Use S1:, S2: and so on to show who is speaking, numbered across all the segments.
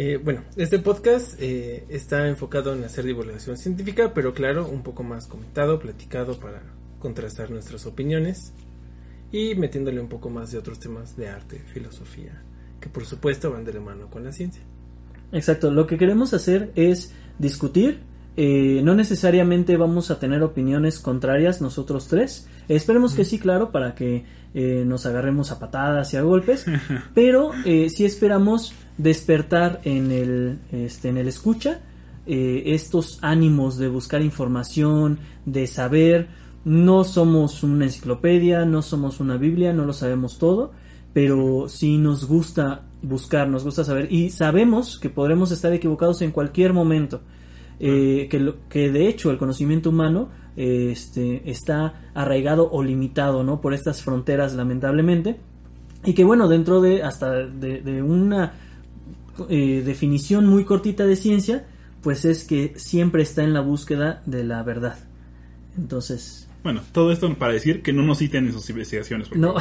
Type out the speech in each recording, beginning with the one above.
S1: Eh, bueno, este podcast eh, está enfocado en hacer divulgación científica, pero claro, un poco más comentado, platicado para contrastar nuestras opiniones y metiéndole un poco más de otros temas de arte, filosofía, que por supuesto van de la mano con la ciencia.
S2: Exacto, lo que queremos hacer es discutir, eh, no necesariamente vamos a tener opiniones contrarias nosotros tres, esperemos que sí, claro, para que eh, nos agarremos a patadas y a golpes, pero eh, sí esperamos despertar en el, este, en el escucha eh, estos ánimos de buscar información, de saber, no somos una enciclopedia, no somos una Biblia, no lo sabemos todo, pero sí nos gusta buscar, nos gusta saber. Y sabemos que podremos estar equivocados en cualquier momento. Eh, que, lo- que de hecho el conocimiento humano este, está arraigado o limitado ¿no? por estas fronteras lamentablemente y que bueno dentro de hasta de, de una eh, definición muy cortita de ciencia pues es que siempre está en la búsqueda de la verdad entonces
S3: Bueno, todo esto para decir que no nos citen en sus investigaciones.
S2: no.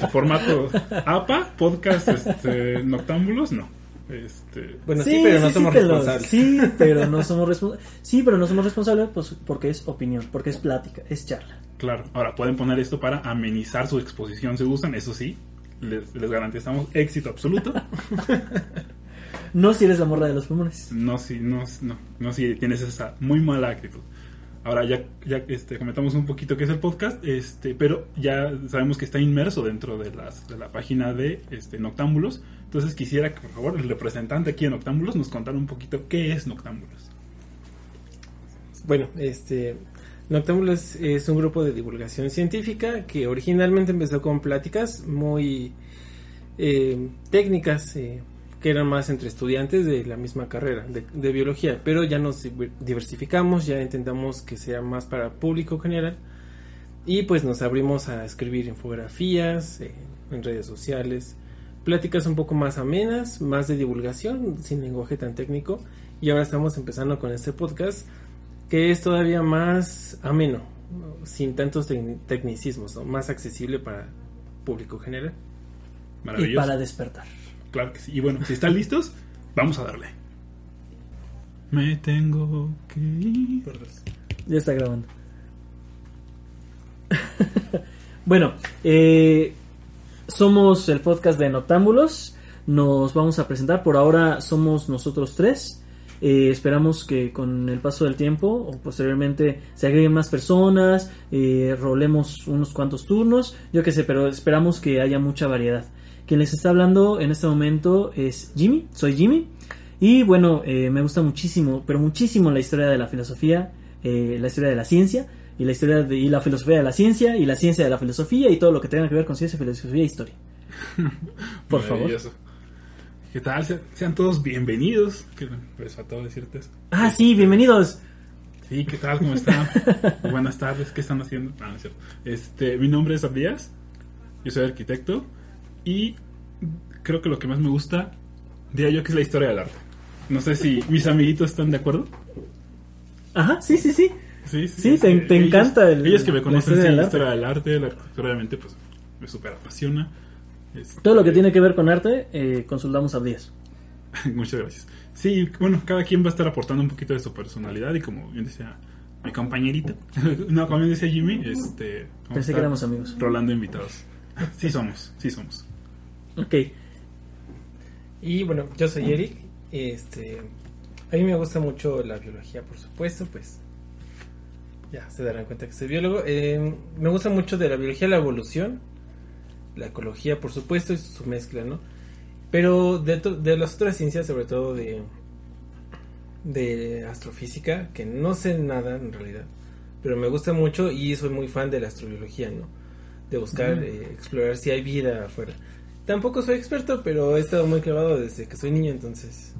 S3: Su formato APA, podcast este, Noctámbulos, no. Este,
S1: Bueno, sí, pero no
S2: sí,
S1: somos responsables.
S2: sí, pero no somos responsables. Sí, pero no somos responsables pues, porque es opinión, porque es plática, es charla.
S3: claro, ahora pueden poner esto para amenizar su exposición si gustan, eso sí, les, les garantizamos éxito absoluto.
S2: No si eres la morra de los pulmones.
S3: No si, no, no, no si tienes esa muy mala actitud. Ahora ya, ya este, comentamos un poquito qué es el podcast, este, pero ya sabemos que está inmerso dentro de, las, de la página de este, Noctámbulos. Entonces quisiera que por favor el representante aquí de Noctámbulos nos contara un poquito qué es Noctámbulos.
S1: Bueno, este Noctámbulos es un grupo de divulgación científica que originalmente empezó con pláticas muy eh, técnicas eh, que eran más entre estudiantes de la misma carrera de, biología, pero ya nos diver- diversificamos, ya intentamos que sea más para público general y pues nos abrimos a escribir infografías eh, en redes sociales, pláticas un poco más amenas, más de divulgación, sin lenguaje tan técnico y ahora estamos empezando con este podcast que es todavía más ameno, ¿no? sin tantos tecni- tecnicismos, ¿no? más accesible para público general.
S2: Y
S3: Maravilloso.
S2: para despertar.
S3: Claro que sí. Y bueno, si están listos, vamos a darle. Me tengo que ir.
S2: Ya está grabando. bueno, eh, somos el podcast de Noctámbulos. Nos vamos a presentar. Por ahora somos nosotros tres. Eh, esperamos que con el paso del tiempo o posteriormente se agreguen más personas, eh, rolemos unos cuantos turnos, yo qué sé, pero esperamos que haya mucha variedad. Quien les está hablando en este momento es Jimmy, soy Jimmy. Y bueno, eh, me gusta muchísimo, pero muchísimo la historia de la filosofía, eh, la historia de la ciencia, y la historia de, y la filosofía de la ciencia, y la ciencia de la filosofía, y todo lo que tenga que ver con ciencia, filosofía e historia. Por favor.
S3: ¿Qué tal? Se- Sean todos bienvenidos. Que les faltó decirte eso.
S2: Ah, sí, bienvenidos.
S3: Sí, ¿qué tal? ¿Cómo están? Buenas tardes, ¿qué están haciendo? Ah, no es cierto. Este, mi nombre es Abdías, yo soy arquitecto y creo que lo que más me gusta, diría yo que es la historia del arte. No sé si mis amiguitos están de acuerdo.
S2: Ajá, sí, sí, sí.
S3: Sí,
S2: Sí, te- te encanta el-
S3: ellos que me conocen, sí,
S2: del
S3: la
S2: arte.
S3: historia del arte, la arquitectura obviamente pues me súper apasiona. Este,
S2: Todo lo que tiene que ver con arte, eh, consultamos a Díaz.
S3: Muchas gracias. Sí, bueno, cada quien va a estar aportando un poquito de su personalidad y como bien decía mi compañerita, no, como bien decía Jimmy, este...
S2: Pensé que éramos amigos.
S3: Rolando invitados. Sí somos, sí somos.
S2: Ok.
S1: Y bueno, yo soy Eric. Este, a mí me gusta mucho la biología, por supuesto, pues ya se darán cuenta que soy biólogo. Eh, me gusta mucho de la biología la evolución, la ecología, por supuesto, y su mezcla, ¿no? Pero de, de las otras ciencias, sobre todo de, de astrofísica, que no sé nada en realidad, pero me gusta mucho y soy muy fan de la astrobiología, ¿no? De buscar,
S2: Mm.
S1: eh, explorar si hay vida afuera. tampoco soy experto, pero he estado muy clavado desde que soy niño, entonces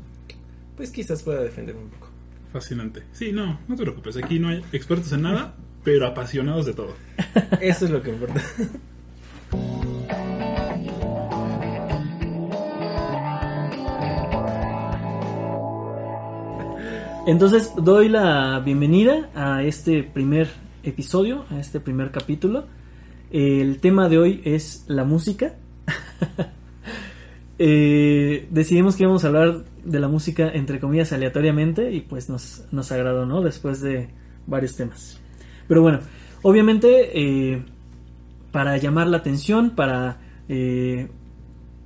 S1: pues quizás pueda defenderme un poco.
S3: Fascinante. Sí, no, no te preocupes. Aquí no hay expertos en nada, pero apasionados de todo.
S1: Eso es lo que importa.
S2: Entonces doy la bienvenida a este primer episodio, a este primer capítulo. El tema de hoy es la música. Eh, decidimos que íbamos a hablar de la música entre comillas aleatoriamente y pues nos, nos agradó, ¿no? Después de varios temas. Pero bueno, obviamente eh, para llamar la atención, para eh,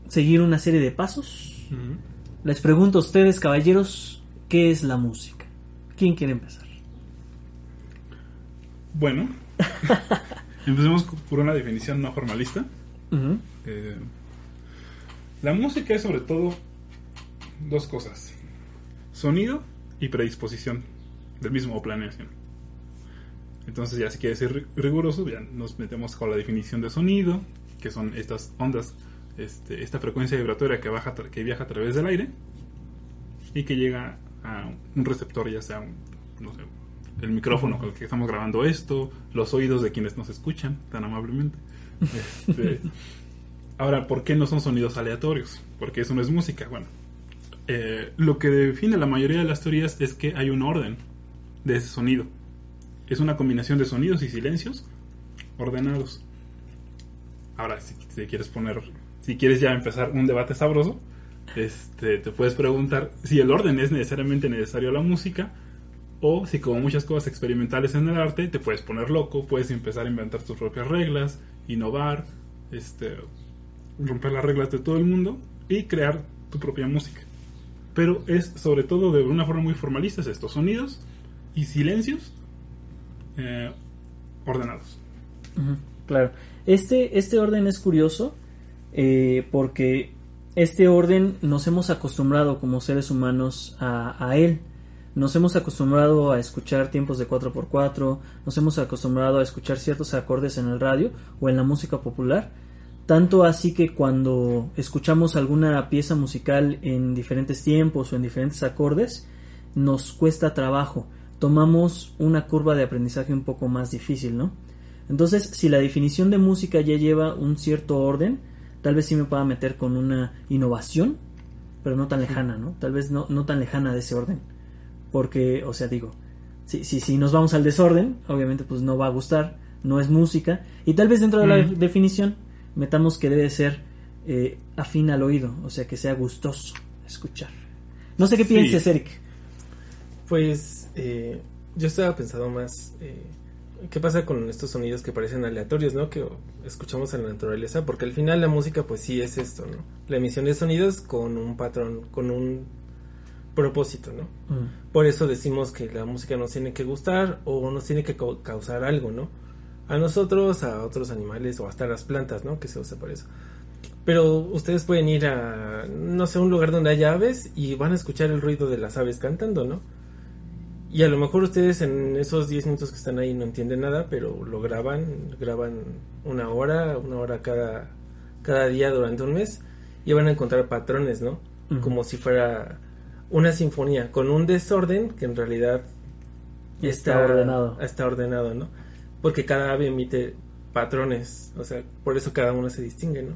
S2: seguir una serie de pasos, les pregunto a ustedes, caballeros, ¿qué es la música? ¿Quién quiere empezar?
S3: Bueno, empecemos por una definición no formalista. Eh, la música es sobre todo dos cosas: sonido y predisposición del mismo o planeación. Entonces, ya si quieres ser ri- riguroso, ya nos metemos con la definición de sonido, que son estas ondas, este, esta frecuencia vibratoria que, baja, que viaja a través del aire y que llega a un receptor, ya sea un, no sé, el micrófono con el que estamos grabando esto, los oídos de quienes nos escuchan tan amablemente. Este, Ahora, ¿por qué no son sonidos aleatorios? Porque eso no es música. Bueno, eh, lo que define la mayoría de las teorías es que hay un orden de ese sonido. Es una combinación de sonidos y silencios ordenados. Ahora, si quieres poner, si quieres ya empezar un debate sabroso, este, te puedes preguntar si el orden es necesariamente necesario a la música o si como muchas cosas experimentales en el arte te puedes poner loco, puedes empezar a inventar tus propias reglas, innovar, este, romper las reglas de todo el mundo y crear tu propia música. Pero es sobre todo de una forma muy formalista es estos sonidos y silencios eh, ordenados.
S2: Claro. Este, este orden es curioso eh, porque este orden nos hemos acostumbrado como seres humanos a, a él. Nos hemos acostumbrado a escuchar tiempos de 4x4, nos hemos acostumbrado a escuchar ciertos acordes en el radio o en la música popular. Tanto así que cuando escuchamos alguna pieza musical en diferentes tiempos o en diferentes acordes, nos cuesta trabajo. Tomamos una curva de aprendizaje un poco más difícil, ¿no? Entonces, si la definición de música ya lleva un cierto orden, tal vez sí me pueda meter con una innovación, pero no tan lejana, ¿no? Tal vez no, no tan lejana de ese orden. Porque, o sea, digo, si, si, si nos vamos al desorden, obviamente pues no va a gustar, no es música, y tal vez dentro de la
S3: Mm.
S2: definición metamos que debe ser eh, afín al oído, o sea, que sea gustoso escuchar. No sé qué
S3: Sí.
S2: pienses, Eric.
S1: Pues eh, yo estaba pensando más, eh, ¿qué pasa con estos sonidos que parecen aleatorios, ¿no? Que escuchamos en la naturaleza, porque al final la música pues sí es esto, ¿no? La emisión de sonidos con un patrón, con un propósito, ¿no?
S2: Mm.
S1: Por eso decimos que la música nos tiene que gustar o nos tiene que cau- causar algo, ¿no? A nosotros, a otros animales o hasta a las plantas, ¿no? Que se usa para eso. Pero ustedes pueden ir a, no sé, un lugar donde haya aves y van a escuchar el ruido de las aves cantando, ¿no? Y a lo mejor ustedes en esos 10 minutos que están ahí no entienden nada, pero lo graban, graban una hora, una hora cada, cada día durante un mes y van a encontrar patrones, ¿no? Como si fuera una sinfonía con un desorden que en realidad
S2: Está ordenado.
S1: Está ordenado, ¿no? Porque cada ave emite patrones, o sea, por eso cada uno se distingue, ¿no?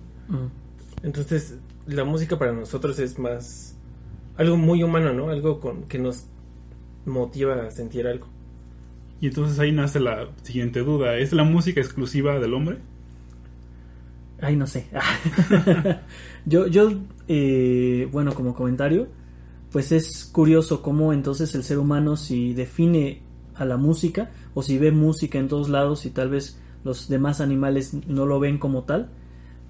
S1: Entonces, la música para nosotros es más algo muy humano, ¿no? Algo con que nos motiva a sentir algo.
S3: Y entonces ahí nace la siguiente duda, ¿es la música exclusiva del hombre?
S2: Ay, no sé. yo, yo eh, bueno, como comentario, pues es curioso cómo entonces el ser humano si define a la música o si ve música en todos lados y tal vez los demás animales no lo ven como tal,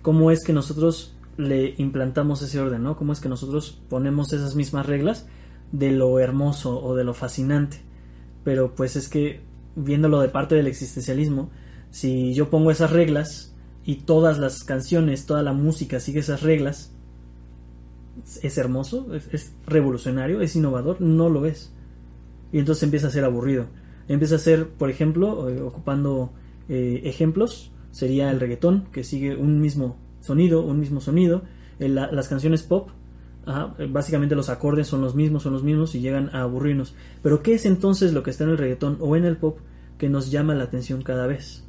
S2: cómo es que nosotros le implantamos ese orden, ¿no? Cómo es que nosotros ponemos esas mismas reglas de lo hermoso o de lo fascinante. Pero pues es que viéndolo de parte del existencialismo, si yo pongo esas reglas y todas las canciones, toda la música sigue esas reglas, es hermoso, es, es revolucionario, es innovador, no lo es. Y entonces empieza a ser aburrido. Empieza a ser, por ejemplo, ocupando eh, ejemplos, sería el reggaetón, que sigue un mismo sonido, un mismo sonido, la- las canciones pop, básicamente los acordes son los mismos, son los mismos y llegan a aburrirnos. Pero ¿qué es entonces lo que está en el reggaetón o en el pop que nos llama la atención cada vez?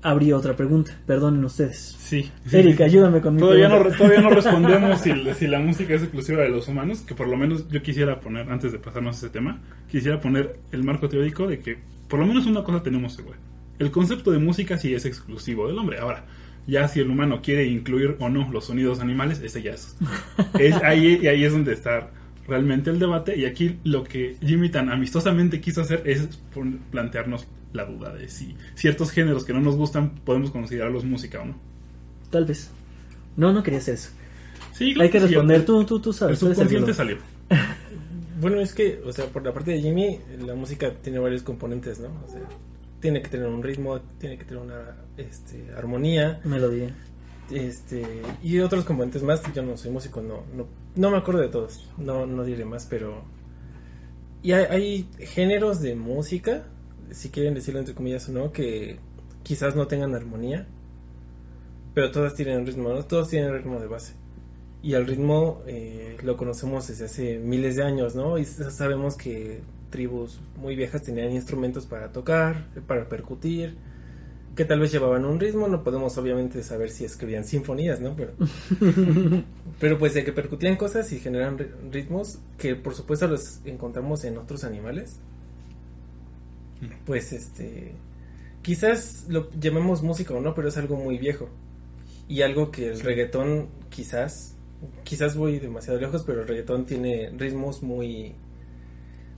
S2: Habría otra pregunta, perdonen ustedes.
S3: Sí.
S2: Eric, ayúdame con mi
S3: Todavía no,
S2: pregunta.
S3: todavía no respondemos si, si la música es exclusiva de los humanos, que por lo menos yo quisiera poner, antes de pasarnos a ese tema, quisiera poner el marco teórico de que por lo menos una cosa tenemos segura. El concepto de música sí es exclusivo del hombre. Ahora, ya si el humano quiere incluir o no los sonidos animales, ese ya es. es ahí, y ahí es donde está realmente el debate. Y aquí lo que Jimmy tan amistosamente quiso hacer es plantearnos la duda de si ciertos géneros que no nos gustan podemos considerarlos música o no.
S2: Tal vez. No, no quería hacer eso.
S3: Sí, claro
S2: Hay que responder, tú, tú, tú sabes. el
S3: subconsciente salió.
S1: Bueno, es que, o sea, por la parte de Jimmy, la música tiene varios componentes, ¿no? O sea, tiene que tener un ritmo, tiene que tener una este, armonía,
S2: Melodía.
S1: este, y otros componentes más. Yo no soy músico, no, no, no me acuerdo de todos, no, no diré más, pero. Y hay, hay géneros de música, si quieren decirlo entre comillas o no, que quizás no tengan armonía, pero todas tienen ritmo, ¿no? Todos tienen ritmo de base. Y el ritmo eh, lo conocemos desde hace miles de años, ¿no? Y sabemos que tribus muy viejas tenían instrumentos para tocar, para percutir, que tal vez llevaban un ritmo, no podemos obviamente saber si escribían sinfonías, ¿no? Pero, pero pues de que percutían cosas y generan ri- ritmos que por supuesto los encontramos en otros animales, pues este, quizás lo llamemos música o no, pero es algo muy viejo. Y algo que el reggaetón quizás, quizás voy demasiado lejos, pero el reggaetón tiene ritmos muy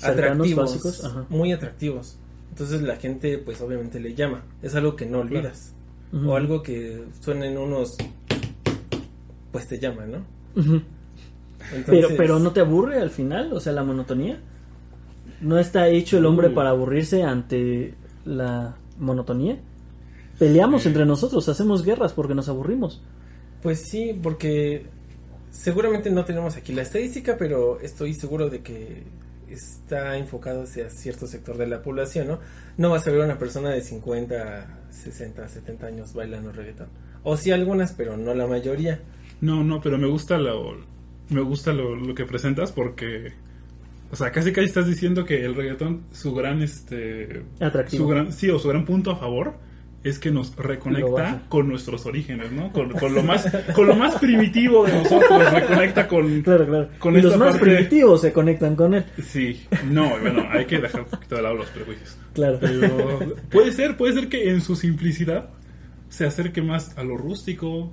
S1: atractivos,
S2: básicos, ajá.
S1: muy atractivos. Entonces la gente pues obviamente le llama. Es algo que no olvidas. O algo que suenen unos pues te llama, ¿no? Entonces,
S2: Pero, pero no te aburre al final, o sea, la monotonía. No está hecho el hombre
S3: Uh.
S2: para aburrirse ante la monotonía. Peleamos entre nosotros, hacemos guerras porque nos aburrimos.
S1: Pues sí, porque seguramente no tenemos aquí la estadística, pero estoy seguro de que está enfocado hacia cierto sector de la población, ¿no? No vas a ver una persona de 50, 60, 70 años bailando reggaetón. O sí algunas, pero no la mayoría.
S3: No, no, pero me gusta lo, me gusta lo, lo que presentas porque, o sea, casi casi estás diciendo que el reggaetón, su gran, este,
S2: Atractivo.
S3: su gran, sí, o su gran punto a favor es que nos reconecta con nuestros orígenes, ¿no? Con, con lo más, con lo más primitivo de nosotros, reconecta con,
S2: Claro, claro.
S3: Con
S2: y los más
S3: parte-
S2: primitivos se conectan con él.
S3: sí, no, bueno, hay que dejar un poquito de lado los prejuicios.
S2: Claro.
S3: Pero puede ser, puede ser que en su simplicidad se acerque más a lo rústico.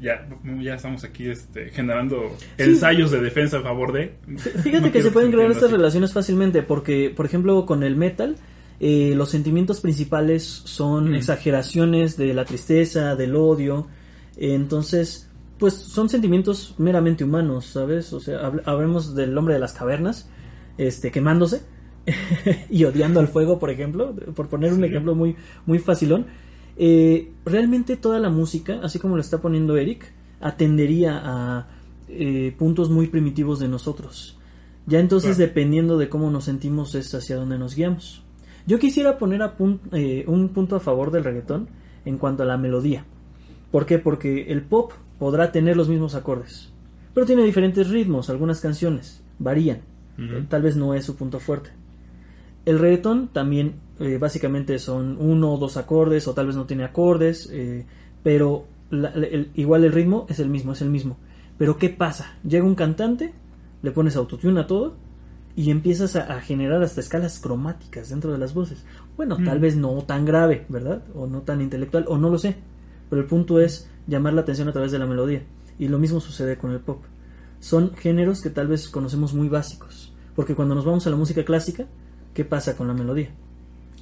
S3: Ya, ya estamos aquí este, generando ensayos de defensa a favor de.
S2: Fíjate
S3: No
S2: que se pueden crear estas
S3: así.
S2: relaciones fácilmente porque, por ejemplo, con el metal, eh, los sentimientos principales son
S3: Mm.
S2: exageraciones de la tristeza, del odio. Eh, entonces, pues son sentimientos meramente humanos, ¿sabes? O sea, hab- hablemos del hombre de las cavernas, este, quemándose y odiando al fuego, por ejemplo, por poner un
S3: Sí.
S2: ejemplo muy, muy facilón. Eh, realmente toda la música, así como lo está poniendo Eric, atendería a eh, puntos muy primitivos de nosotros. Ya entonces,
S3: Claro.
S2: dependiendo de cómo nos sentimos, es hacia donde nos guiamos. Yo quisiera poner a pun- eh, un punto a favor del reggaetón en cuanto a la melodía. ¿Por qué? Porque el pop podrá tener los mismos acordes, pero tiene diferentes ritmos, algunas canciones varían. Tal vez no es su punto fuerte. El reggaetón también eh, básicamente son uno o dos acordes o tal vez no tiene acordes, eh, pero la- el- igual el ritmo es el mismo, es el mismo. Pero ¿qué pasa? Llega un cantante, le pones autotune a todo y empiezas a, a generar hasta escalas cromáticas dentro de las voces. Bueno, tal
S3: Mm.
S2: vez no tan grave, ¿verdad? O no tan intelectual, o no lo sé. Pero el punto es llamar la atención a través de la melodía. Y lo mismo sucede con el pop. Son géneros que tal vez conocemos muy básicos. Porque cuando nos vamos a la música clásica, ¿qué pasa con la melodía?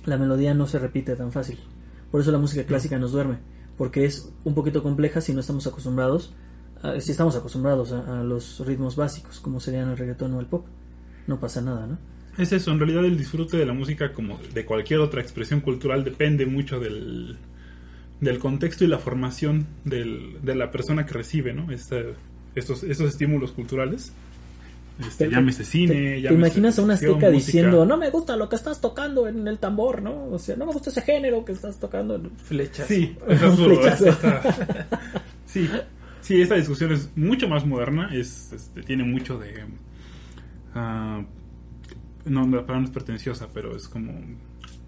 S2: La melodía no se repite tan fácil. Por eso la música clásica nos duerme. Porque es un poquito compleja si no estamos acostumbrados, a- si estamos acostumbrados a, los ritmos básicos, como serían el reggaetón o el pop. No pasa nada, ¿no?
S3: Es eso, en realidad el disfrute de la música, como de cualquier otra expresión cultural, depende mucho del, del contexto y la formación del- de la persona que recibe, ¿no? Este- estos estímulos culturales. Este,
S2: Te-
S3: llámese cine,
S2: ¿Te, imaginas a un azteca
S3: música.
S2: diciendo, no me gusta lo que estás tocando en el tambor, ¿no? O sea, no me gusta ese género que estás tocando.
S1: Flechas.
S3: Sí, es absurdo,
S2: Flechazo.
S3: sí. Sí, esta discusión es mucho más moderna, es, este, tiene mucho de... ah, no, la palabra no es pretenciosa, pero es como...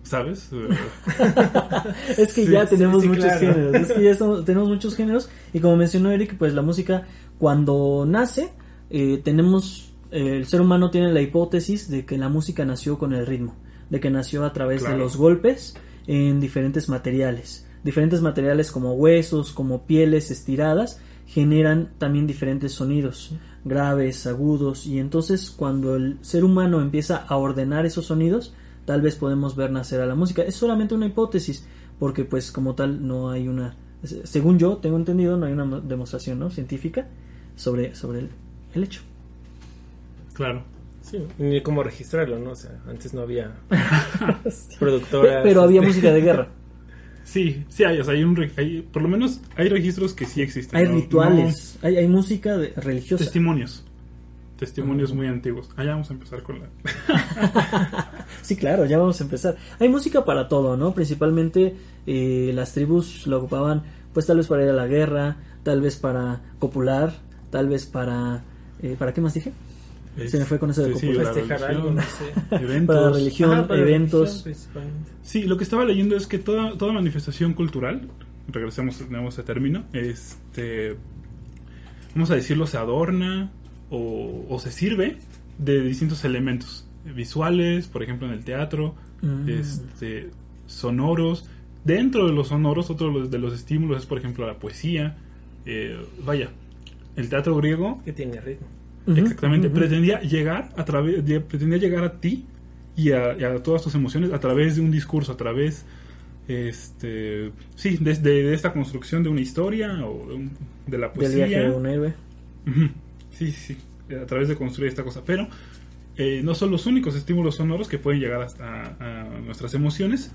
S3: ¿Sabes?
S2: Es que
S1: Sí,
S2: ya
S1: sí,
S2: tenemos
S1: sí,
S2: muchos
S1: claro.
S2: géneros. Es que ya estamos- tenemos muchos géneros. Y como mencionó Eric, pues la música, cuando nace, eh, tenemos. Eh, el ser humano tiene la hipótesis de que la música nació con el ritmo. De que nació a través de los golpes en diferentes materiales. Diferentes materiales como huesos, como pieles estiradas, generan también diferentes sonidos. Graves, agudos. Y entonces, cuando el ser humano empieza a ordenar esos sonidos, tal vez podemos ver nacer a la música. Es solamente una hipótesis, porque pues como tal no hay una, según yo tengo entendido, no hay una demostración ¿no? científica sobre, sobre el, el hecho.
S3: Claro.
S1: Sí, ni cómo registrarlo, ¿no? O sea, antes no había productoras.
S2: Pero había
S1: este,
S2: música de guerra,
S3: Sí, sí hay, o sea, hay un... re- hay- por lo menos hay registros que sí existen.
S2: hay
S3: ¿no?
S2: rituales, hay, hay música de- religiosa.
S3: testimonios. Testimonios muy antiguos. Ah, ya vamos a empezar con la...
S2: Sí, claro, ya vamos a empezar. Hay música para todo, ¿no? Principalmente eh, las tribus lo ocupaban, pues tal vez para ir a la guerra, tal vez para copular, tal vez para... eh, ¿Para qué más dije? Se me fue con eso de
S3: Sí, la
S1: Festejar algo,
S3: religión,
S1: no sé.
S3: Eventos.
S2: Para religión,
S1: Ajá, para
S2: eventos.
S1: religión, principalmente.
S3: Sí, lo que estaba leyendo es que toda, toda manifestación cultural, regresemos a ese término, este, vamos a decirlo, se adorna o, o se sirve de distintos elementos visuales, por ejemplo en el teatro,
S2: Mm.
S3: este, sonoros. Dentro de los sonoros, otro de los, de los estímulos es, por ejemplo, la poesía. Eh, vaya, el teatro griego
S1: Que tiene ritmo.
S3: Exactamente, pretendía llegar a través, pretendía llegar a ti y a, y a todas tus emociones a través de un discurso, a través, este, sí, de, de- de esta construcción de una historia o de, un- de la
S2: Del
S3: poesía.
S2: viaje de un héroe.
S3: Sí, sí, sí, a través de construir esta cosa. Pero eh, no son los únicos estímulos sonoros que pueden llegar hasta a nuestras emociones,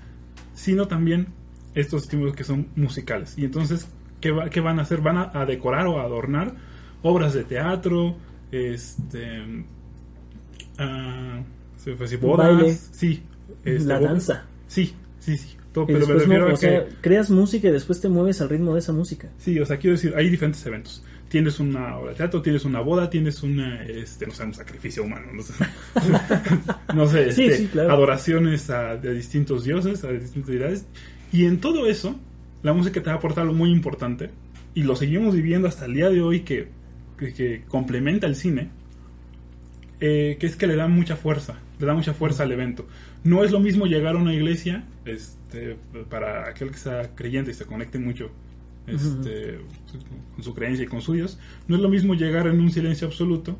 S3: sino también estos estímulos que son musicales. Y entonces, ¿qué, va- qué van a hacer? Van a, a decorar o a adornar obras de teatro, este, ah, sí, pues, sí, bodas,
S2: Baile.
S3: sí, este,
S2: La danza.
S3: Sí, sí, sí. todo, pero me refiero a
S2: sea,
S3: que-
S2: creas música y después te mueves al ritmo de esa música.
S3: Sí, o sea, quiero decir, hay diferentes eventos. Tienes una obra de teatro, tienes una boda, tienes una, este, no sé, un sacrificio humano, no sé, no sé,
S2: Sí,
S3: este,
S2: sí, claro.
S3: adoraciones a, de distintos dioses, a distintas deidades. Y en todo eso, la música te va a aportar algo muy importante, y lo seguimos viviendo hasta el día de hoy, que, que, que complementa el cine, eh, que es que le da mucha fuerza, le da mucha fuerza al evento. No es lo mismo llegar a una iglesia, este, para aquel que sea creyente y se conecte mucho este, con su creencia y con su Dios, no es lo mismo llegar en un silencio absoluto,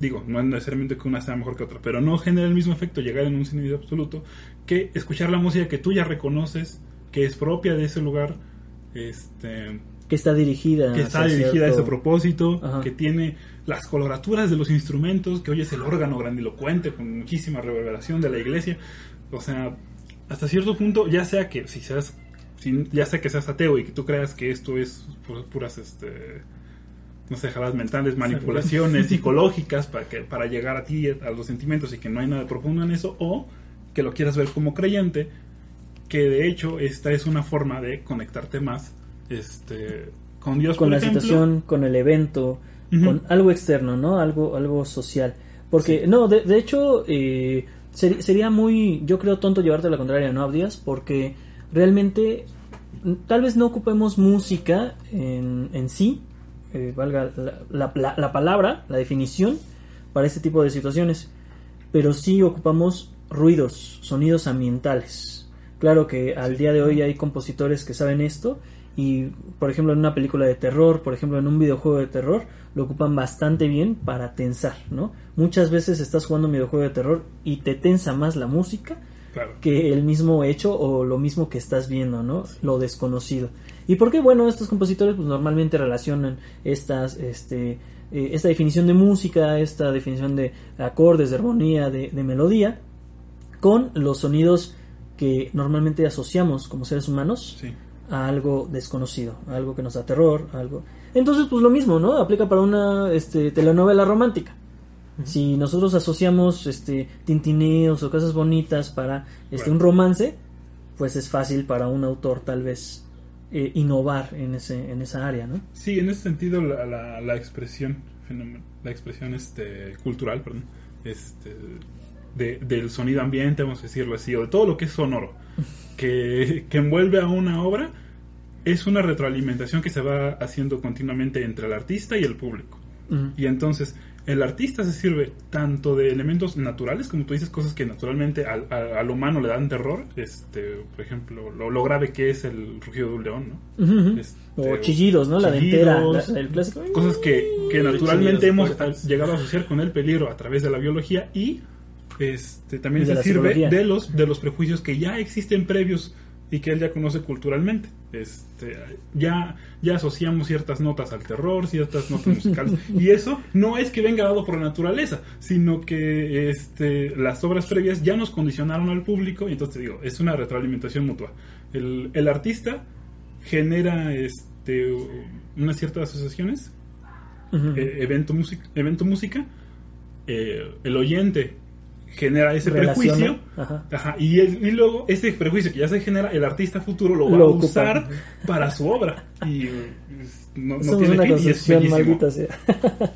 S3: digo, no es necesariamente que una sea mejor que otra, pero no genera el mismo efecto llegar en un silencio absoluto que escuchar la música que tú ya reconoces, que es propia de ese lugar, este,
S2: Que está dirigida.
S3: que está dirigida a ese propósito,
S2: Ajá.
S3: que tiene las coloraturas de los instrumentos, que oyes el órgano grandilocuente con muchísima reverberación de la iglesia. O sea, hasta cierto punto, ya sea que si seas, si- ya sea que seas ateo y que tú creas que esto es pu- puras, este, no sé, jaladas mentales, manipulaciones psicológicas para que para llegar a ti a los sentimientos y que no hay nada profundo en eso, o que lo quieras ver como creyente, que de hecho esta es una forma de conectarte más, este, con Dios,
S2: con
S3: por
S2: la
S3: ejemplo.
S2: situación, con el evento, con algo externo, ¿no? Algo, algo social. Porque, no, de, de hecho, eh, sería muy, yo creo, tonto llevarte a la contraria, ¿no, Abdías? Porque realmente, tal vez no ocupemos música en, en sí, eh, valga la, la- la- la palabra, la definición, para este tipo de situaciones. Pero sí ocupamos ruidos, sonidos ambientales. Claro que al día de hoy hay compositores que saben esto y, por ejemplo, en una película de terror, por ejemplo, en un videojuego de terror, lo ocupan bastante bien para tensar, ¿no? Muchas veces estás jugando un videojuego de terror y te tensa más la música
S3: Claro.
S2: que el mismo hecho o lo mismo que estás viendo, ¿no? Lo desconocido. ¿Y por qué? Bueno, estos compositores pues normalmente relacionan estas, este, eh, esta definición de música, esta definición de acordes, de armonía, de, de melodía, con los sonidos que normalmente asociamos como seres humanos
S3: Sí.
S2: a algo desconocido, a algo que nos da terror, a algo. Entonces, pues lo mismo, ¿no? Aplica para una este, telenovela romántica. Si nosotros asociamos este tintineos o cosas bonitas para este un romance, pues es fácil para un autor tal vez eh, innovar en ese en esa área, ¿no?
S3: Sí, en ese sentido la, la, la expresión la expresión este cultural, perdón, este de- del sonido ambiente, vamos a decirlo así, o de todo lo que es sonoro, que, que envuelve a una obra, es una retroalimentación que se va haciendo continuamente entre el artista y el público. Y entonces el artista se sirve tanto de elementos naturales, como tú dices, cosas que naturalmente al, al- al humano le dan terror, este, por ejemplo, lo, lo grave que es el rugido de un león, ¿no? Este,
S2: o chillidos, ¿no? La
S3: chillidos,
S2: dentera, la- el clásico.
S3: Cosas que, que naturalmente
S1: chillidos
S3: hemos llegado a asociar con el peligro a través de la biología y este también se sirve
S2: psicología.
S3: de los de los prejuicios que ya existen previos y que él ya conoce culturalmente. Este, ya, ya asociamos ciertas notas al terror, ciertas notas musicales. y eso no es que venga dado por la naturaleza, sino que este, las obras previas ya nos condicionaron al público. Y entonces te digo, es una retroalimentación mutua. El, el artista genera este, unas ciertas asociaciones eh, evento, música, evento música, eh, el oyente genera ese
S2: Relaciona,
S3: prejuicio
S2: ajá.
S3: ajá, y, el- y luego ese prejuicio que ya se genera, el artista futuro lo va
S2: Lo
S3: a usar para su obra. Y eh, no, no tiene
S2: una
S3: fin y es
S2: maldita sea.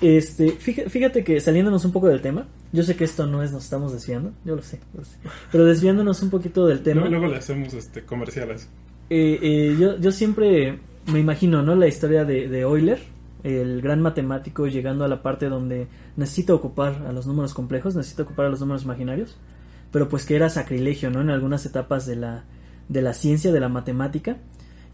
S2: este, fíjate, que saliéndonos un poco del tema, yo sé que esto no es, nos estamos desviando, yo lo sé, yo lo sé. pero desviándonos un poquito del tema,
S3: Luego, luego le hacemos este comerciales.
S2: eh, eh, yo, yo siempre me imagino, ¿no? La historia de, de Euler, el gran matemático llegando a la parte donde necesita ocupar a los números complejos, necesita ocupar a los números imaginarios, pero pues que era sacrilegio, ¿no? En algunas etapas de la, de la ciencia, de la matemática.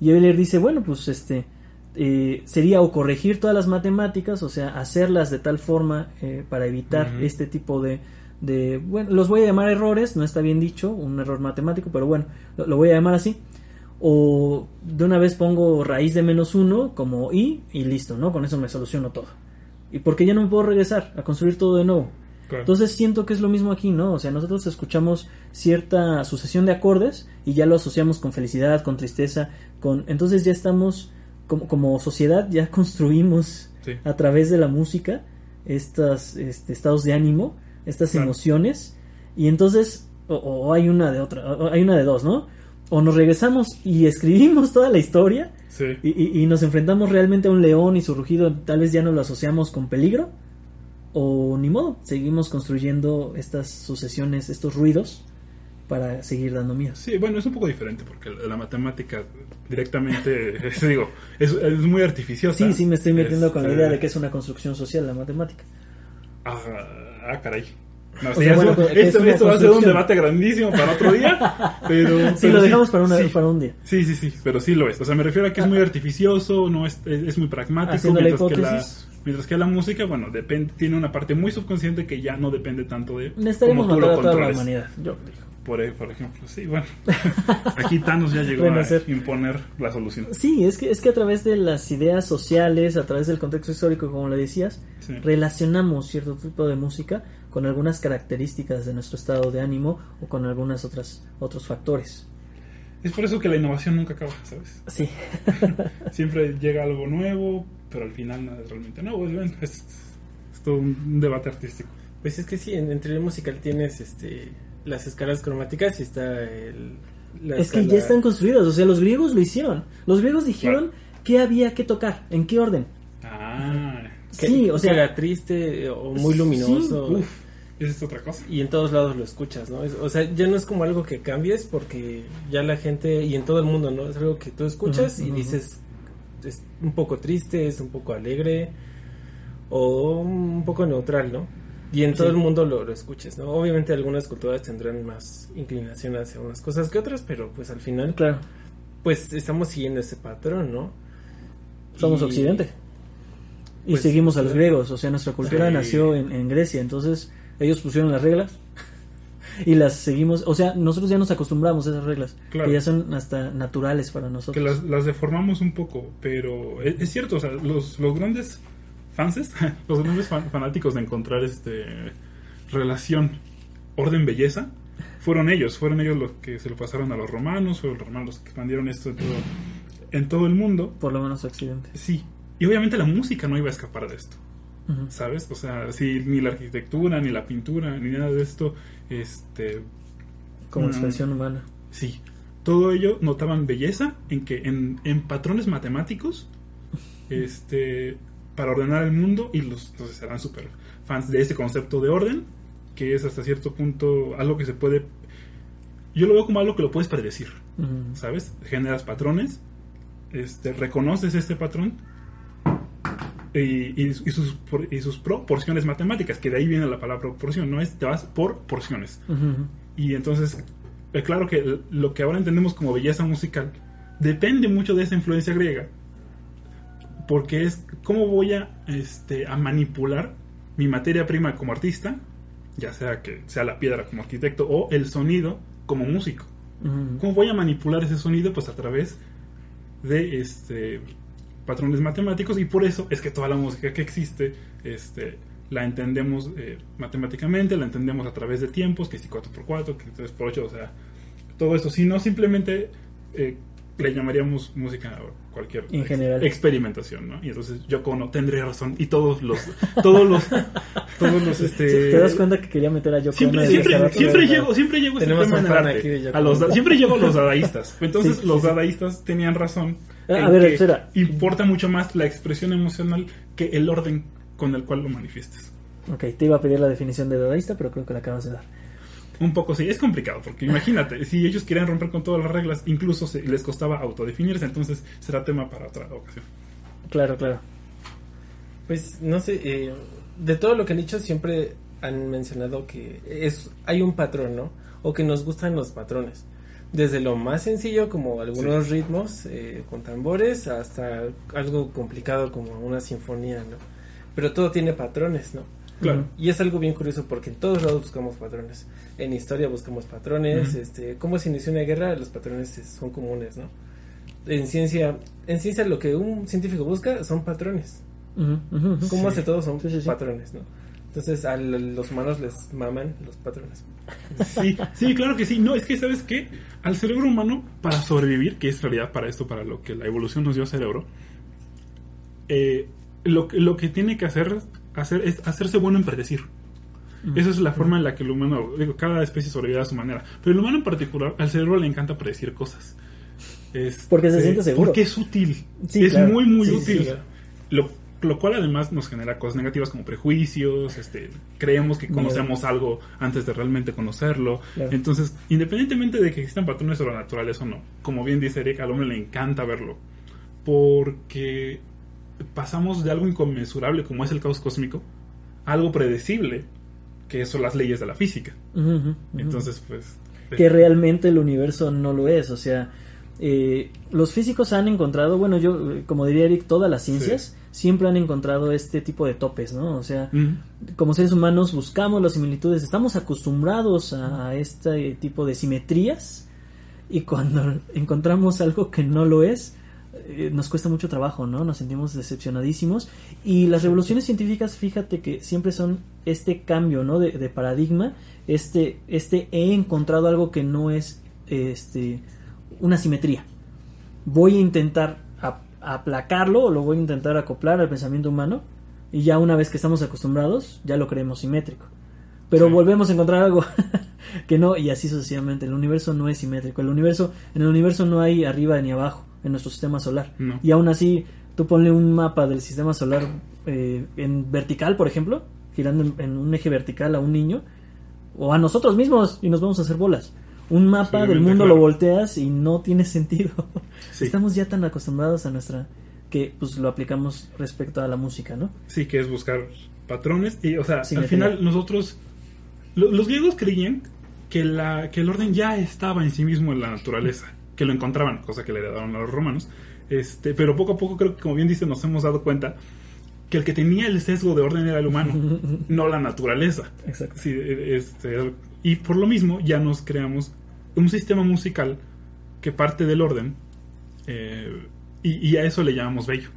S2: Y Euler dice, bueno, pues este eh, sería o corregir todas las matemáticas, o sea, hacerlas de tal forma eh, para evitar este tipo de, de, bueno, los voy a llamar errores, no está bien dicho, un error matemático, pero bueno, lo, lo voy a llamar así. O de una vez pongo raíz de menos uno como i y listo, ¿no? Con eso me soluciono todo. Y porque ya no me puedo regresar a construir todo de nuevo.
S3: Claro.
S2: Entonces siento que es lo mismo aquí, ¿no? O sea, nosotros escuchamos cierta sucesión de acordes y ya lo asociamos con felicidad, con tristeza, con... Entonces ya estamos, como, como sociedad, ya construimos
S3: Sí.
S2: a través de la música estos este, estados de ánimo, estas
S3: Claro.
S2: emociones, y entonces o, o hay una de otra, o hay una de dos, ¿no? O nos regresamos y escribimos toda la historia
S3: Sí.
S2: y, y- y nos enfrentamos realmente a un león y su rugido, tal vez ya no lo asociamos con peligro, o ni modo, seguimos construyendo estas sucesiones, estos ruidos para seguir dando miedo.
S3: Sí, bueno, es un poco diferente porque la matemática directamente, es, digo, es, es muy artificiosa.
S2: Sí, sí, me estoy metiendo con la idea de que es una construcción social la matemática.
S3: Ah, ah, caray. No,
S2: O
S3: sí,
S2: sea,
S3: eso-
S2: bueno, pero es
S3: esto va a ser un debate grandísimo para otro día, pero...
S2: Sí,
S3: pero
S2: lo dejamos para, una,
S3: sí.
S2: para un día.
S3: Sí, sí, sí, pero sí lo es. O sea, me refiero a que es muy artificioso, no es, es, es muy pragmático,
S2: Haciendo la
S3: mientras que, la, mientras que la música, bueno, depende, tiene una parte muy subconsciente que ya no depende tanto de tú
S2: matar
S3: lo
S2: a toda la humanidad. Yo digo.
S3: Por, e- por ejemplo, sí, bueno. Aquí Thanos ya llegó a imponer la solución.
S2: Sí, es que, es que a través de las ideas sociales, a través del contexto histórico, como le decías,
S3: Sí.
S2: relacionamos cierto tipo de música con algunas características de nuestro estado de ánimo o con algunas otras otros factores.
S3: Es por eso que la innovación nunca acaba, ¿sabes?
S2: Sí.
S3: Siempre llega algo nuevo, pero al final nada es realmente nuevo. Es, bueno, es, es todo un debate artístico.
S1: Pues es que sí, en, en teoría musical tienes este las escalas cromáticas y está el... la
S2: es que ya están construidas, o sea, los griegos lo hicieron. Los griegos dijeron
S3: Claro.
S2: qué había que tocar, en qué orden.
S3: Ah,
S1: que-
S2: sí, o sea,
S1: era triste o muy luminoso.
S3: uff, esa es otra cosa.
S1: y en todos lados lo escuchas, ¿no? Es- o sea, ya no es como algo que cambies porque ya la gente y en todo el mundo, ¿no? Es algo que tú escuchas y dices es un poco triste, es un poco alegre o un poco neutral, ¿no? Y en todo el mundo lo, lo escuches, ¿no? Obviamente algunas culturas tendrán más inclinación hacia unas cosas que otras, pero pues al final,
S2: claro,
S1: pues estamos siguiendo ese patrón, ¿no?
S2: somos
S1: Y-
S2: occidente. Y
S1: pues,
S2: seguimos a los griegos, o sea, nuestra cultura
S3: Sí.
S2: nació en, en Grecia, entonces ellos pusieron las reglas y las seguimos, o sea, nosotros ya nos acostumbramos a esas reglas,
S3: Claro.
S2: que ya son hasta naturales para
S3: Que
S2: nosotros.
S3: las, las deformamos un poco, pero es, es cierto, o sea, los, los grandes fanses, los grandes fan- fanáticos de encontrar este relación orden-belleza, fueron ellos, fueron ellos los que se lo pasaron a los romanos, fueron los romanos los que expandieron esto en todo, en todo el mundo.
S2: Por lo menos occidente.
S3: Sí, y obviamente la música no iba a escapar de esto. ¿Sabes? O sea, si ni la arquitectura, ni la pintura, ni nada de esto, este,
S2: Como
S3: Mm.
S2: expresión humana.
S3: sí, todo ello notaban belleza en que en, en patrones matemáticos este para ordenar el mundo y los entonces eran súper fans de este concepto de orden que es hasta cierto punto algo que se puede yo lo veo como algo que lo puedes predecir. ¿sabes? Generas patrones, este, reconoces este patrón y, sus, y sus proporciones matemáticas, que de ahí viene la palabra proporción, no es te vas por porciones. Y entonces, eh, claro que lo que ahora entendemos como belleza musical depende mucho de esa influencia griega, porque es cómo voy a, este, a manipular mi materia prima como artista, ya sea que sea la piedra como arquitecto o el sonido como músico. ¿Cómo voy a manipular ese sonido? Pues a través de este patrones matemáticos y por eso es que toda la música que existe este, la entendemos eh, matemáticamente, la entendemos a través de tiempos, que si 4x4, que 3x8, o sea, todo eso. Si no, simplemente eh, le llamaríamos música a cualquier
S2: En
S3: ex-
S2: general.
S3: experimentación, ¿no? Y entonces yo no tendría razón y todos los todos los todos los este
S2: ¿Te das cuenta que quería meter a Yoko
S3: Siempre,
S2: Ono
S3: siempre, siempre llego, siempre llego a los,
S1: Ono.
S3: siempre llego a los dadaístas. Entonces,
S2: Sí,
S3: los dadaístas tenían razón.
S2: Ah,
S3: en
S2: a ver,
S3: que
S2: espera.
S3: Importa mucho más la expresión emocional que el orden con el cual lo manifiestes.
S2: Ok, te iba a pedir la definición de dadaísta, pero creo que la acabas de dar.
S3: Un poco sí, es complicado, porque imagínate, si ellos querían romper con todas las reglas, incluso se- les costaba autodefinirse, entonces será tema para otra ocasión.
S2: Claro, claro.
S1: Pues no sé, eh, de todo lo que han dicho siempre han mencionado que es hay un patrón, ¿no? O que nos gustan los patrones. Desde lo más sencillo como algunos ritmos eh, con tambores hasta algo complicado como una sinfonía, ¿no? Pero todo tiene patrones, ¿no?
S3: Claro.
S1: Y es algo bien curioso porque en todos lados buscamos patrones. En historia buscamos patrones, este, cómo se inició una guerra, los patrones es- son comunes, ¿no? En ciencia, en ciencia lo que un científico busca son patrones.
S2: Ujú.
S1: ¿Cómo hace todo? Son
S2: sí.
S1: patrones, ¿no? Entonces a los humanos les maman los patrones.
S3: Sí, sí, claro que sí. No, es que, ¿sabes qué? Al cerebro humano, para sobrevivir, que es en realidad para esto, para lo que la evolución nos dio cerebro, eh, lo, que- lo que tiene que hacer, hacer es hacerse bueno en predecir. Esa es la forma en la que el humano, digo, cada especie sobrevive a su manera. Pero el humano en particular, al cerebro le encanta predecir cosas. Este,
S2: Porque se siente seguro.
S3: Porque es útil.
S2: Sí,
S3: es
S2: claro.
S3: muy, muy
S1: Sí, sí,
S3: útil.
S1: claro.
S3: Lo, lo cual además nos genera cosas negativas como prejuicios, este, creemos que conocemos algo antes de realmente conocerlo.
S2: Claro.
S3: Entonces, independientemente de que existan patrones sobrenaturales o no, como bien dice Eric, al hombre le encanta verlo. Porque pasamos de algo inconmensurable como es el caos cósmico a algo predecible, que son las leyes de la física. Entonces, pues...
S2: que realmente el universo no lo es. O sea, eh, los físicos han encontrado, bueno, yo, eh, como diría Eric, todas las ciencias siempre han encontrado este tipo de topes, ¿no? O sea,
S3: mm,
S2: como seres humanos buscamos las similitudes, estamos acostumbrados a este tipo de simetrías y cuando encontramos algo que no lo es, eh, nos cuesta mucho trabajo, ¿no? Nos sentimos decepcionadísimos y las revoluciones científicas, fíjate que siempre son este cambio, ¿no? De, de paradigma, este, este he encontrado algo que no es, este, una simetría. Voy a intentar aplacarlo o lo voy a intentar acoplar al pensamiento humano y ya una vez que estamos acostumbrados, ya lo creemos simétrico. Pero
S3: Sí.
S2: volvemos a encontrar algo que no, y así sucesivamente. El universo no es simétrico. El universo, en el universo no hay arriba ni abajo en nuestro sistema solar.
S3: No.
S2: Y aún así, tú ponle un mapa del sistema solar eh, en vertical, por ejemplo, girando en, en un eje vertical a un niño, o a nosotros mismos, y nos vamos a hacer bolas. Un mapa
S3: Sí,
S2: del mundo
S3: claro.
S2: lo volteas y no tiene sentido.
S3: Sí.
S2: Estamos ya tan acostumbrados a nuestra que pues lo aplicamos respecto a la música, ¿no?
S3: Sí, que es buscar patrones. Y, o sea, al final nosotros... lo- los griegos creían que, la, que el orden ya estaba en sí mismo en la naturaleza. Que lo encontraban, cosa que le heredaron a los romanos. Este, pero poco a poco creo que, como bien dice, nos hemos dado cuenta que el que tenía el sesgo de orden era el humano, no la naturaleza.
S2: Exacto.
S3: Sí, eh, este, y por lo mismo ya nos creamos un sistema musical que parte del orden eh, y, y a eso le llamamos bello.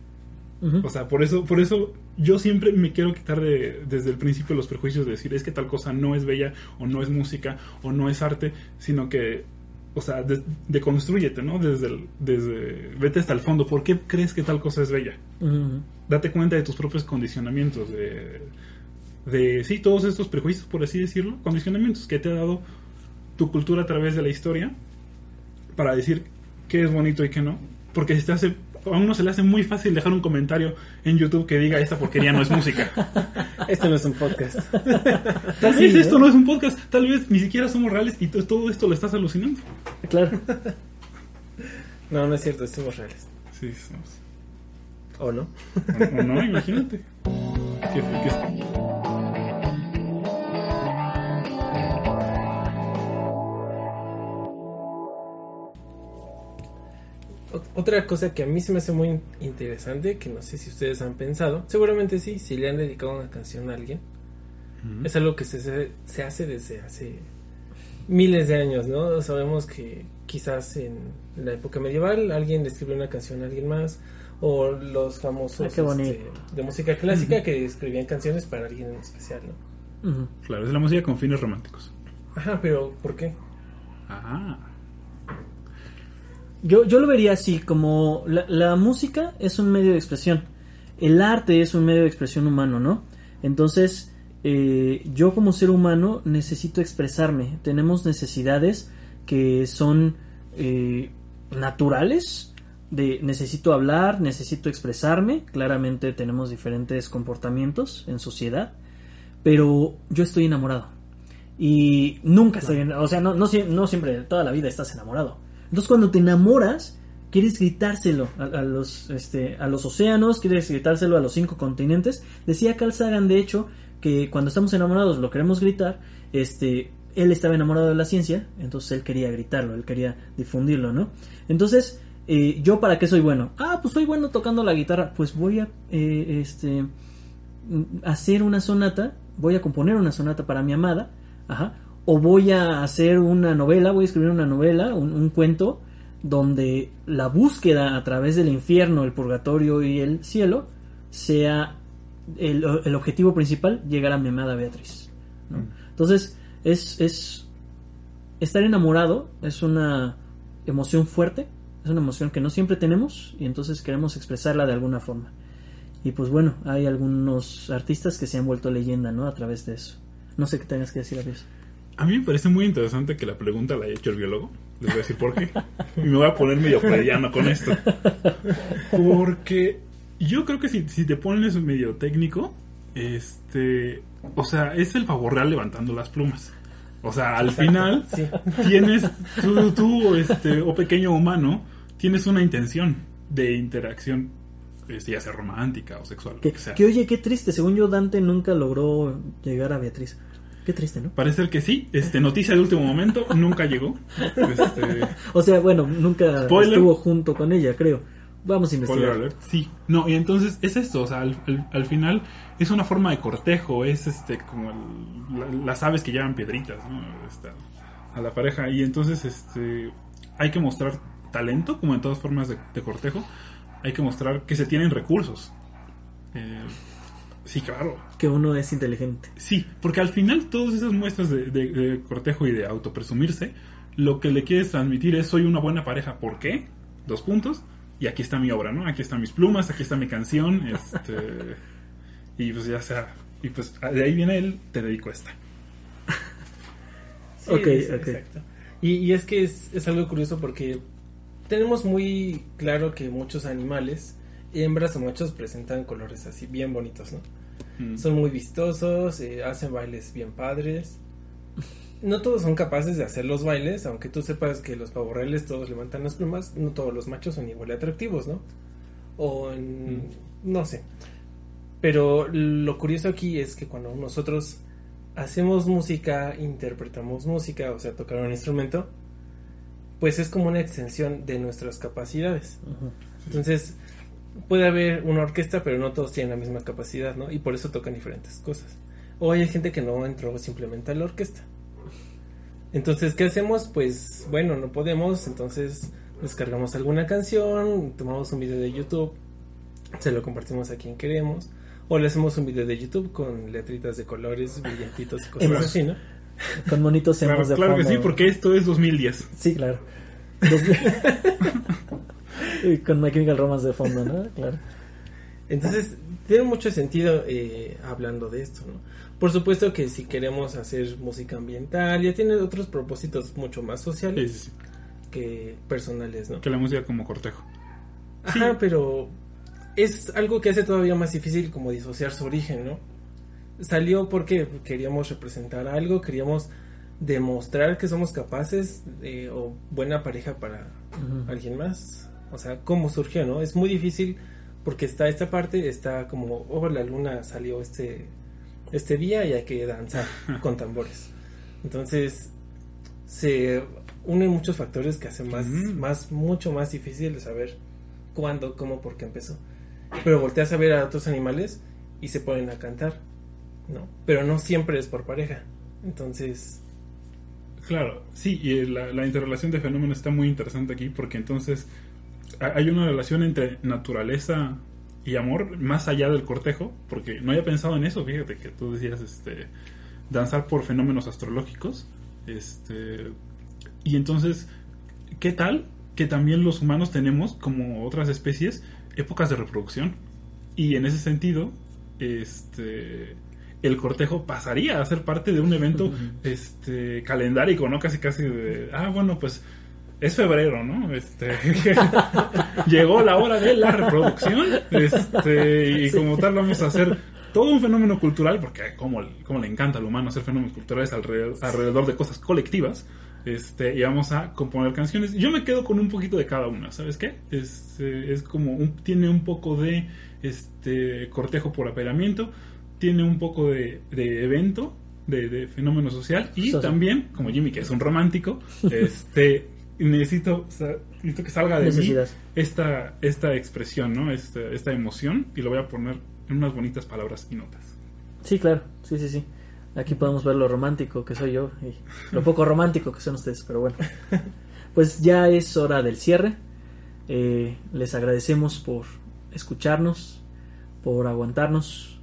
S3: O sea, por eso, por eso yo siempre me quiero quitar de- desde el principio los prejuicios de decir es que tal cosa no es bella o no es música o no es arte, sino que, o sea, de- deconstrúyete, ¿no? Desde, el- desde, vete hasta el fondo. ¿Por qué crees que tal cosa es bella? Date cuenta de tus propios condicionamientos, de, de sí, todos estos prejuicios, por así decirlo, condicionamientos que te ha dado tu cultura a través de la historia para decir qué es bonito y qué no. Porque se te hace, a uno se le hace muy fácil dejar un comentario en YouTube que diga esta porquería no es música.
S1: Esto no es un podcast.
S3: Tal vez esto no es un podcast, tal vez ni siquiera somos reales y to- todo esto lo estás alucinando.
S2: Claro.
S1: No, no es cierto, somos reales.
S3: Sí, somos-
S1: ¿O no?
S3: o, o no, imagínate. ¿Qué- qué-
S1: Ot- Otra cosa que a mí se me hace muy in- interesante, que no sé si ustedes han pensado, seguramente sí, si le han dedicado una canción a alguien,
S3: Ujú.
S1: es algo que se, se- hace desde hace miles de años, ¿no? Sabemos que quizás en la época medieval alguien le escribió una canción a alguien más, o los famosos
S2: Ah,
S1: este, de música clásica que escribían canciones para alguien en especial, ¿no?
S3: Claro, es la música con fines románticos.
S1: Ajá, pero ¿por qué?
S3: Ah,
S2: Yo, yo lo vería así, como la, la música es un medio de expresión, el arte es un medio de expresión humano, ¿no? Entonces, eh, yo como ser humano necesito expresarme, tenemos necesidades que son eh, naturales, de necesito hablar, necesito expresarme, claramente tenemos diferentes comportamientos en sociedad, pero yo estoy enamorado. Y nunca estoy, en- o sea, no, no siempre, toda la vida estás enamorado. Entonces cuando te enamoras, quieres gritárselo a, los, este, a los océanos, quieres gritárselo a los cinco continentes. Decía Carl Sagan, de hecho, que cuando estamos enamorados lo queremos gritar, este, él estaba enamorado de la ciencia, entonces él quería gritarlo, él quería difundirlo, ¿no? Entonces, eh, ¿yo para qué soy bueno? Ah, pues soy bueno tocando la guitarra, pues voy a, eh, este, hacer una sonata, voy a componer una sonata para mi amada, ajá, o voy a hacer una novela, voy a escribir una novela, un, un cuento, donde la búsqueda a través del infierno, el purgatorio y el cielo sea el, el objetivo principal, llegar a mi amada Beatriz. ¿no?
S3: Mm.
S2: Entonces, es, es estar enamorado, es una emoción fuerte, es una emoción que no siempre tenemos y entonces queremos expresarla de alguna forma. Y pues bueno, hay algunos artistas que se han vuelto leyenda, ¿no? A través de eso. No sé qué tengas que decir, Abios.
S3: A mí me parece muy interesante que la pregunta la haya hecho el biólogo. Les voy a decir por qué. Y me voy a poner medio freudiano con esto. Porque yo creo que si, si te pones medio técnico, este. O sea, es el pavo real levantando las plumas. O sea, al final
S1: Sí.
S3: tienes tú, tú este, o pequeño humano, tienes una intención de interacción, este, ya sea romántica o sexual.
S2: Que,
S3: lo que sea.
S2: que, oye, qué triste. Según yo, Dante nunca logró llegar a Beatriz. Qué triste, ¿no?
S3: Parece ser que sí. Este, noticia de último momento, nunca llegó. Este,
S2: O sea, bueno, nunca
S3: Spoiler.
S2: estuvo junto con ella, creo. Vamos a
S3: Spoiler
S2: investigar.
S3: alert, Sí, no, y entonces es esto, o sea, al, al- al final es una forma de cortejo, es este como el- la- las aves que llevan piedritas, ¿no? A la pareja, y entonces este hay que mostrar talento, como en todas formas de, de cortejo, hay que mostrar que se tienen recursos. Eh, sí, claro,
S2: Que uno es inteligente.
S3: Sí, porque al final todas esas muestras de, de- de cortejo y de autopresumirse, lo que le quieres transmitir es soy una buena pareja. ¿Por qué? Dos puntos. Y aquí está mi obra, ¿no? Aquí están mis plumas, aquí está mi canción. Este, y pues ya sea. Y pues de ahí viene el te dedico esta.
S1: Sí,
S2: Ok,
S1: es-
S2: ok.
S1: exacto. Y, y es que es, es algo curioso porque tenemos muy claro que muchos animales, hembras o machos, presentan colores así bien bonitos, ¿no?
S3: Mm.
S1: Son muy vistosos, eh, hacen bailes bien padres. No todos son capaces de hacer los bailes, aunque tú sepas que los pavorreales todos levantan las plumas, no todos los machos son igual de atractivos, ¿no? O en, no sé. Pero lo curioso aquí es que cuando nosotros hacemos música, interpretamos música, o sea, tocar un instrumento, pues es como una extensión de nuestras capacidades. Entonces, puede haber una orquesta, pero no todos tienen la misma capacidad, ¿no? Y por eso tocan diferentes cosas. O hay gente que no entró simplemente a la orquesta. Entonces, ¿qué hacemos? Pues, bueno, no podemos, entonces descargamos alguna canción, tomamos un video de YouTube, se lo compartimos a quien queremos, o le hacemos un video de YouTube con letritas de colores, brillantitos y cosas
S2: Hemos.
S1: así, ¿no?
S2: Con monitos
S3: Claro,
S2: hemos de
S3: claro que sí, porque esto es 2010.
S2: Sí, claro. Y con My Chemical Romance de fondo, ¿no? Claro.
S1: Entonces, tiene mucho sentido eh, hablando de esto, ¿no? Por supuesto que si queremos hacer música ambiental, ya tiene otros propósitos mucho más sociales,
S3: sí, sí.
S1: que personales, ¿no?
S3: Que la música como cortejo.
S1: Ajá, pero es algo que hace todavía más difícil como disociar su origen, ¿no? Salió porque queríamos representar algo, queríamos demostrar que somos capaces de, o buena pareja para alguien más. O sea, ¿cómo surgió, no? Es muy difícil porque está esta parte, está como, oh, la luna salió este, este día y hay que danzar con tambores. Entonces, se unen muchos factores que hacen más, más, mucho más difícil de saber cuándo, cómo, por qué empezó. Pero volteas a ver a otros animales y se ponen a cantar, ¿no? Pero no siempre es por pareja. Entonces...
S3: Claro, sí, y la, la interrelación de fenómenos está muy interesante aquí porque entonces hay una relación entre naturaleza y amor más allá del cortejo, porque no había pensado en eso, fíjate que tú decías este danzar por fenómenos astrológicos, este y entonces ¿qué tal que también los humanos tenemos como otras especies épocas de reproducción? Y en ese sentido, este el cortejo pasaría a ser parte de un evento este calendárico, ¿no? Casi casi de ah, bueno, pues es febrero, ¿no? Este, llegó la hora de la reproducción, este, y como tal vamos a hacer todo un fenómeno cultural, porque como, como le encanta al humano hacer fenómenos culturales alrededor, alrededor de cosas colectivas, este, y vamos a componer canciones. Yo me quedo con un poquito de cada una, ¿sabes qué? Es, es como un, tiene un poco de este cortejo por apelamiento, tiene un poco de, de evento, de, de, fenómeno social y también, como Jimmy, que es un romántico, este necesito, necesito que salga de mí esta, esta expresión, ¿no? Esta, esta emoción y lo voy a poner en unas bonitas palabras y notas.
S2: Sí, claro, sí, sí, sí. Aquí podemos ver lo romántico que soy yo y lo poco romántico que son ustedes, pero bueno. Pues ya es hora del cierre. Eh, les agradecemos por escucharnos, por aguantarnos,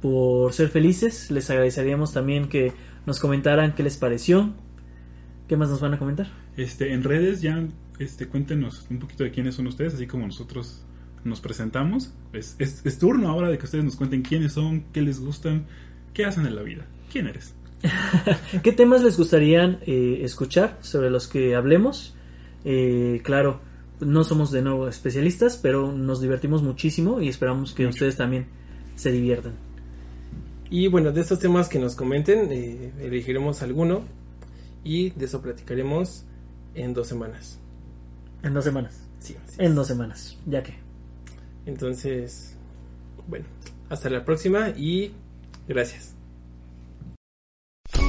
S2: por ser felices. Les agradeceríamos también que nos comentaran qué les pareció. ¿Qué más nos van a comentar?
S3: Este, en redes ya este, cuéntenos un poquito de quiénes son ustedes, así como nosotros nos presentamos. Es, es, turno ahora de que ustedes nos cuenten quiénes son, qué les gustan, qué hacen en la vida. ¿Quién eres?
S2: ¿Qué temas les gustaría eh, escuchar sobre los que hablemos? Eh, claro, no somos de nuevo especialistas, pero nos divertimos muchísimo y esperamos que ustedes también se diviertan.
S1: Y bueno, de estos temas que nos comenten, eh, elegiremos alguno y de eso platicaremos en dos semanas.
S2: En dos semanas.
S1: Sí.
S2: En dos semanas, ya que.
S1: Entonces, bueno, hasta la próxima y gracias.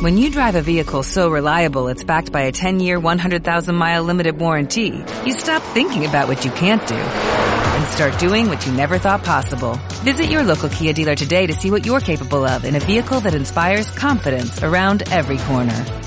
S4: When you drive a vehicle so reliable it's backed by a 10-year, 100,000-mile limited warranty, you stop thinking about what you can't do and start doing what you never thought possible. Visit your local Kia dealer today to see what you're capable of in a vehicle that inspires confidence around every corner.